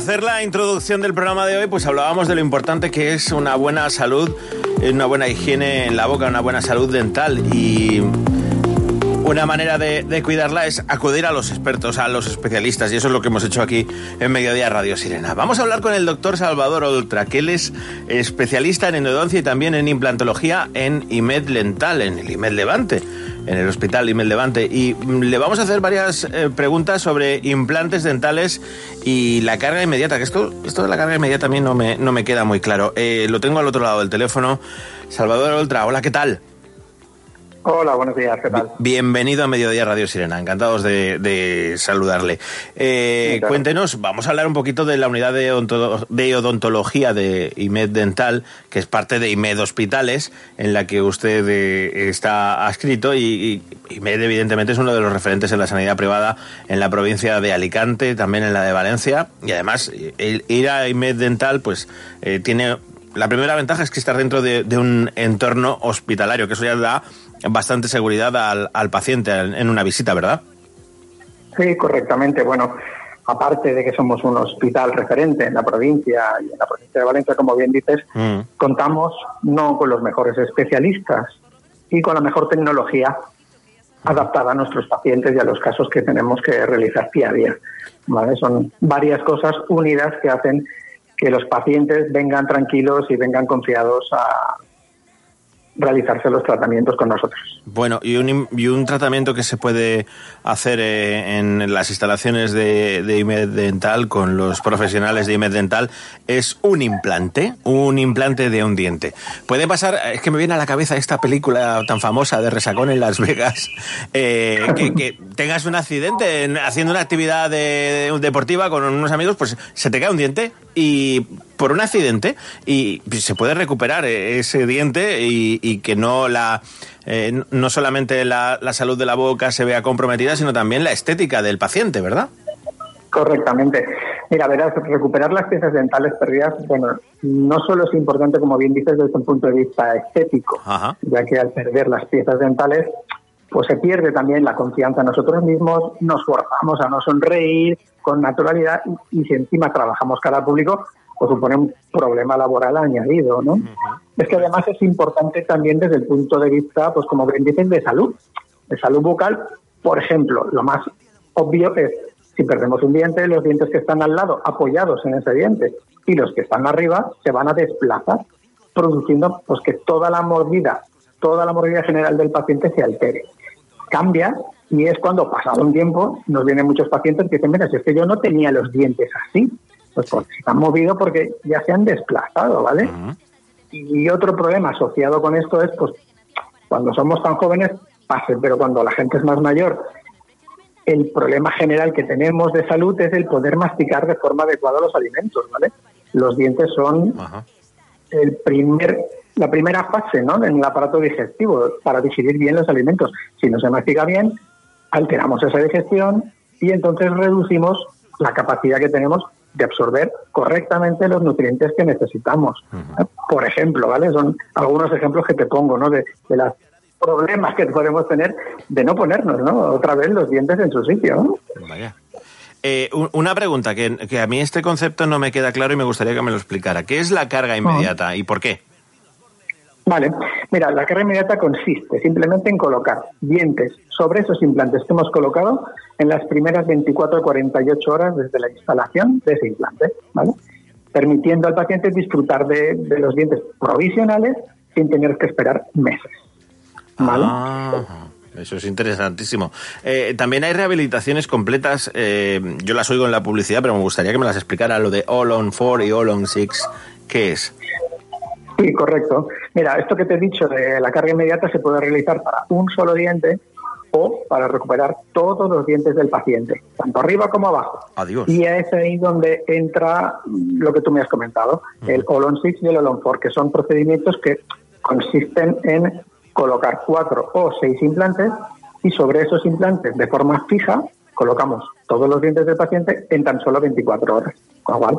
hacer la introducción del programa de hoy, pues hablábamos de lo importante que es una buena salud, una buena higiene en la boca, una buena salud dental y una manera de, de cuidarla es acudir a los expertos, a los especialistas y eso es lo que hemos hecho aquí en Mediodía Radio Sirena. Vamos a hablar con el doctor Salvador Oltra, que él es especialista en endodoncia y también en implantología en IMED Lental, en el IMED Levante en el Hospital Imel Levante y mm, le vamos a hacer varias eh, preguntas sobre implantes dentales y la carga inmediata, que esto, esto de la carga inmediata a mí no me, no me queda muy claro. Eh, lo tengo al otro lado del teléfono. Salvador Oltra, hola, ¿qué tal? Hola, buenos días, ¿qué tal? Bienvenido a Mediodía Radio Sirena, encantados de, de saludarle. Eh, Sí, claro. Cuéntenos, vamos a hablar un poquito de la unidad de, odonto- de odontología de IMED Dental, que es parte de IMED Hospitales, en la que usted eh, está adscrito y, y IMED evidentemente es uno de los referentes en la sanidad privada en la provincia de Alicante, también en la de Valencia, y además el ir a IMED Dental pues eh, tiene... La primera ventaja es que estar dentro de, de un entorno hospitalario, que eso ya da bastante seguridad al, al paciente en una visita, ¿verdad? Sí, correctamente. Bueno, aparte de que somos un hospital referente en la provincia y en la provincia de Valencia, como bien dices, Mm. contamos no con los mejores especialistas y con la mejor tecnología adaptada a nuestros pacientes y a los casos que tenemos que realizar día a día. ¿vale? Son varias cosas unidas que hacen que los pacientes vengan tranquilos y vengan confiados a realizarse los tratamientos con nosotros. Bueno, y un, y un tratamiento que se puede hacer eh, en las instalaciones de, de IMED Dental con los profesionales de IMED Dental es un implante, un implante de un diente. Puede pasar, es que me viene a la cabeza esta película tan famosa de Resacón en Las Vegas, eh, que, tengas un accidente en- haciendo una actividad de- deportiva con unos amigos, pues se te cae un diente y por un accidente y se puede recuperar eh, ese diente y, y que no la eh, no solamente la, la salud de la boca se vea comprometida, sino también la estética del paciente, ¿verdad? Correctamente. Mira, verás, recuperar las piezas dentales perdidas, bueno, no solo es importante, como bien dices, desde un punto de vista estético, Ajá. ya que al perder las piezas dentales, pues se pierde también la confianza en nosotros mismos, nos forzamos a no sonreír con naturalidad y, y si encima trabajamos cara al público, pues supone un problema laboral añadido, ¿no? Es que además es importante también desde el punto de vista, pues como bien dicen, de salud, de salud bucal. Por ejemplo, lo más obvio es si perdemos un diente, los dientes que están al lado apoyados en ese diente y los que están arriba se van a desplazar, produciendo pues que toda la mordida, toda la mordida general del paciente se altere. Cambia y es cuando pasado un tiempo nos vienen muchos pacientes que dicen, mira, si es que yo no tenía los dientes así, pues porque se han movido porque ya se han desplazado, ¿vale? Y otro problema asociado con esto es, pues, cuando somos tan jóvenes, pase, pero cuando la gente es más mayor, el problema general que tenemos de salud es el poder masticar de forma adecuada los alimentos, ¿vale? Los dientes son. El primer, la primera fase, ¿no? En el aparato digestivo para digerir bien los alimentos. Si no se mastica bien, alteramos esa digestión y entonces reducimos la capacidad que tenemos de absorber correctamente los nutrientes que necesitamos. Por ejemplo, ¿vale? Son algunos ejemplos que te pongo, ¿no? De, de los problemas que podemos tener de no ponernos, ¿no? Otra vez los dientes en su sitio, ¿no? Vaya. Eh, un- una pregunta, que, que a mí este concepto no me queda claro y me gustaría que me lo explicara. ¿Qué es la carga inmediata y por qué? Vale, mira, la carga inmediata consiste simplemente en colocar dientes sobre esos implantes que hemos colocado en las primeras 24 o 48 horas desde la instalación de ese implante, ¿vale? Permitiendo al paciente disfrutar de, de los dientes provisionales sin tener que esperar meses, ¿vale? Ah, eso es interesantísimo. Eh, también hay rehabilitaciones completas. eh, yo las oigo en la publicidad, pero me gustaría que me las explicara lo de All on 4 y All on 6. ¿Qué es? Sí, correcto. Mira, esto que te he dicho de la carga inmediata se puede realizar para un solo diente o para recuperar todos los dientes del paciente, tanto arriba como abajo. Adiós. Y es ahí donde entra lo que tú me has comentado, el Olon 6 y el Olon 4, que son procedimientos que consisten en colocar cuatro o seis implantes y sobre esos implantes de forma fija colocamos todos los dientes del paciente en tan solo 24 horas. Con lo cual,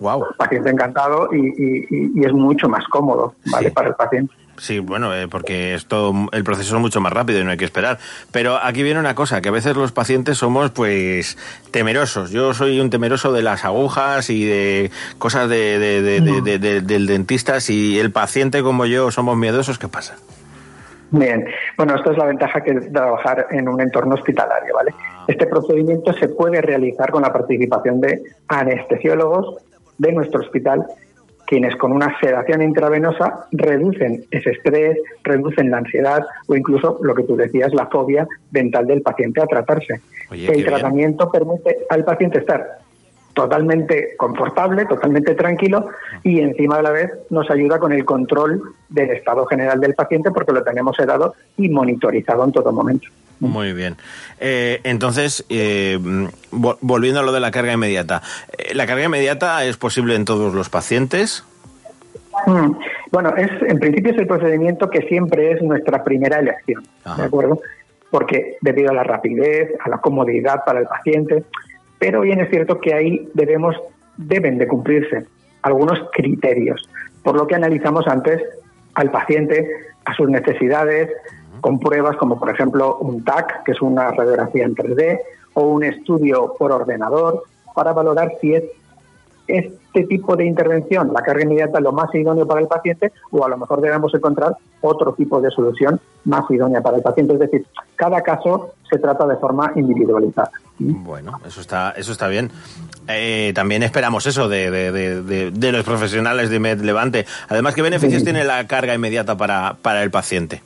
Wow. paciente encantado y, y- es mucho más cómodo ¿vale? Sí. para el paciente. Sí, bueno, eh, porque es todo, el proceso es mucho más rápido y no hay que esperar. Pero aquí viene una cosa, que a veces los pacientes somos, pues, temerosos. Yo soy un temeroso de las agujas y de cosas de, de- de- de- de- de- del dentista. Si el paciente como yo somos miedosos, ¿qué pasa? Bien, bueno, esto es la ventaja que trabajar en un entorno hospitalario, ¿vale? Este procedimiento se puede realizar con la participación de anestesiólogos de nuestro hospital, quienes con una sedación intravenosa reducen ese estrés, reducen la ansiedad o incluso lo que tú decías, la fobia dental del paciente a tratarse. Oye, El bien. tratamiento permite al paciente estar totalmente confortable, totalmente tranquilo y encima de la vez nos ayuda con el control del estado general del paciente porque lo tenemos sedado y monitorizado en todo momento. Muy bien. Eh, entonces, eh, vol- volviendo a lo de la carga inmediata. Eh, ¿La carga inmediata es posible en todos los pacientes? Mm, Bueno, es en principio es el procedimiento que siempre es nuestra primera elección, Ajá. ¿de acuerdo? Porque debido a la rapidez, a la comodidad para el paciente, pero bien es cierto que ahí debemos deben de cumplirse algunos criterios, por lo que analizamos antes al paciente, a sus necesidades, con pruebas como por ejemplo un TAC, que es una radiografía en 3D, o un estudio por ordenador, para valorar si es este tipo de intervención, la carga inmediata, lo más idóneo para el paciente, o a lo mejor debemos encontrar otro tipo de solución más idónea para el paciente. Es decir, cada caso se trata de forma individualizada. Bueno, eso está, eso está bien. Eh, también esperamos eso de, de- de- de- los profesionales de Med Levante. Además, ¿qué beneficios Sí. tiene la carga inmediata para, para el paciente?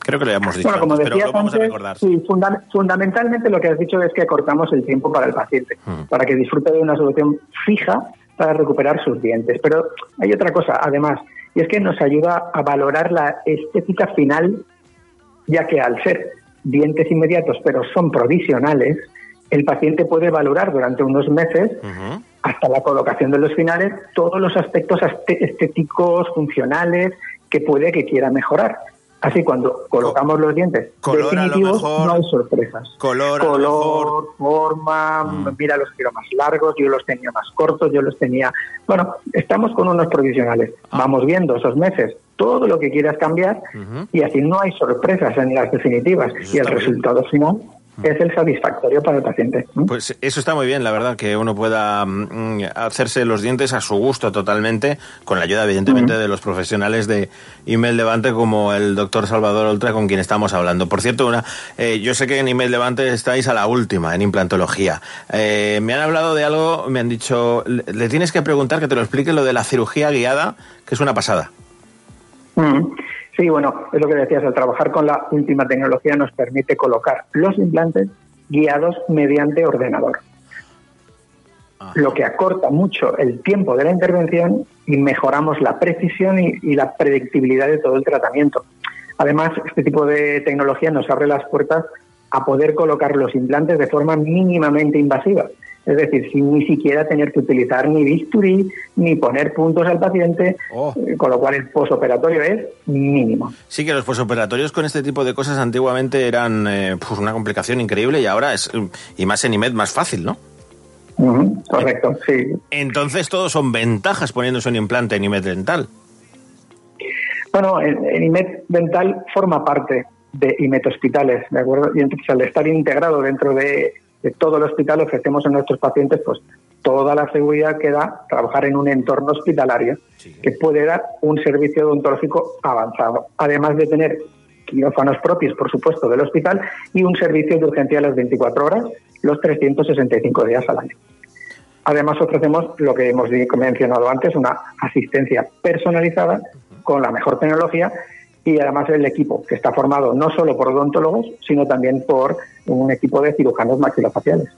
Creo que lo habíamos dicho Bueno, como antes, pero lo vamos a antes, recordar. sí, funda- fundamentalmente lo que has dicho es que cortamos el tiempo para el paciente, Mm. para que disfrute de una solución fija para recuperar sus dientes. Pero hay otra cosa, además, y es que nos ayuda a valorar la estética final, ya que al ser dientes inmediatos, pero son provisionales, el paciente puede valorar durante unos meses hasta la colocación de los finales todos los aspectos estéticos, funcionales que puede que quiera mejorar. Así cuando colocamos los dientes color definitivos mejor, no hay sorpresas. color color, forma, Mm. mira los quiero más largos, yo los tenía más cortos, yo los tenía. Bueno, estamos con unos provisionales. Ah. Vamos viendo esos meses todo lo que quieras cambiar y así no hay sorpresas en las definitivas Eso y el está bien. resultado final es el satisfactorio para el paciente. Pues eso está muy bien, la verdad, que uno pueda mm, hacerse los dientes a su gusto totalmente, con la ayuda, evidentemente, de los profesionales de Email Levante, como el doctor Salvador Oltra, con quien estamos hablando. Por cierto, una, eh, yo sé que en Email Levante estáis a la última, en implantología. Eh, me han hablado de algo, me han dicho, le, tienes que preguntar que te lo explique lo de la cirugía guiada, que es una pasada. Mm. Sí, bueno, es lo que decías, al trabajar con la última tecnología nos permite colocar los implantes guiados mediante ordenador, Ajá. lo que acorta mucho el tiempo de la intervención y mejoramos la precisión y, y la predictibilidad de todo el tratamiento. Además, este tipo de tecnología nos abre las puertas a poder colocar los implantes de forma mínimamente invasiva. Es decir, sin ni siquiera tener que utilizar ni bisturí, ni poner puntos al paciente, Oh. eh, con lo cual el posoperatorio es mínimo. Sí que los posoperatorios con este tipo de cosas antiguamente eran eh, pues una complicación increíble y ahora es, y más en IMED, más fácil, ¿no? Correcto, sí. Entonces todos son ventajas poniéndose un implante en IMED dental. Bueno, el, el IMET dental forma parte de IMET hospitales, ¿de acuerdo? Y entonces al estar integrado dentro de, de todo el hospital ofrecemos a nuestros pacientes pues toda la seguridad que da trabajar en un entorno hospitalario Sí. que puede dar un servicio odontológico avanzado, además de tener quirófanos propios, por supuesto, del hospital y un servicio de urgencia a las 24 horas, los 365 días al año. Además, ofrecemos lo que hemos mencionado antes, una asistencia personalizada con la mejor tecnología y además el equipo, que está formado no solo por odontólogos, sino también por un equipo de cirujanos maxilofaciales.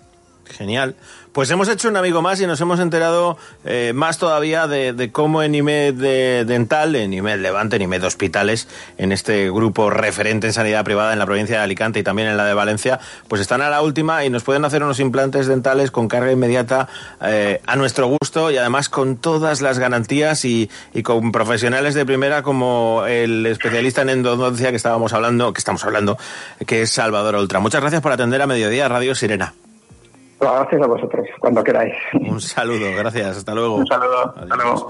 Genial. Pues hemos hecho un amigo más y nos hemos enterado eh, más todavía de, cómo en IMED de Dental, en IMED Levante, en IMED Hospitales, en este grupo referente en sanidad privada en la provincia de Alicante y también en la de Valencia, pues están a la última y nos pueden hacer unos implantes dentales con carga inmediata eh, a nuestro gusto y además con todas las garantías y, y con profesionales de primera como el especialista en endodoncia que estábamos hablando, que estamos hablando, que es Salvador Ultra. Muchas gracias por atender a Mediodía Radio Sirena. Gracias a vosotros, cuando queráis. Un saludo, gracias, hasta luego. Un saludo, hasta luego.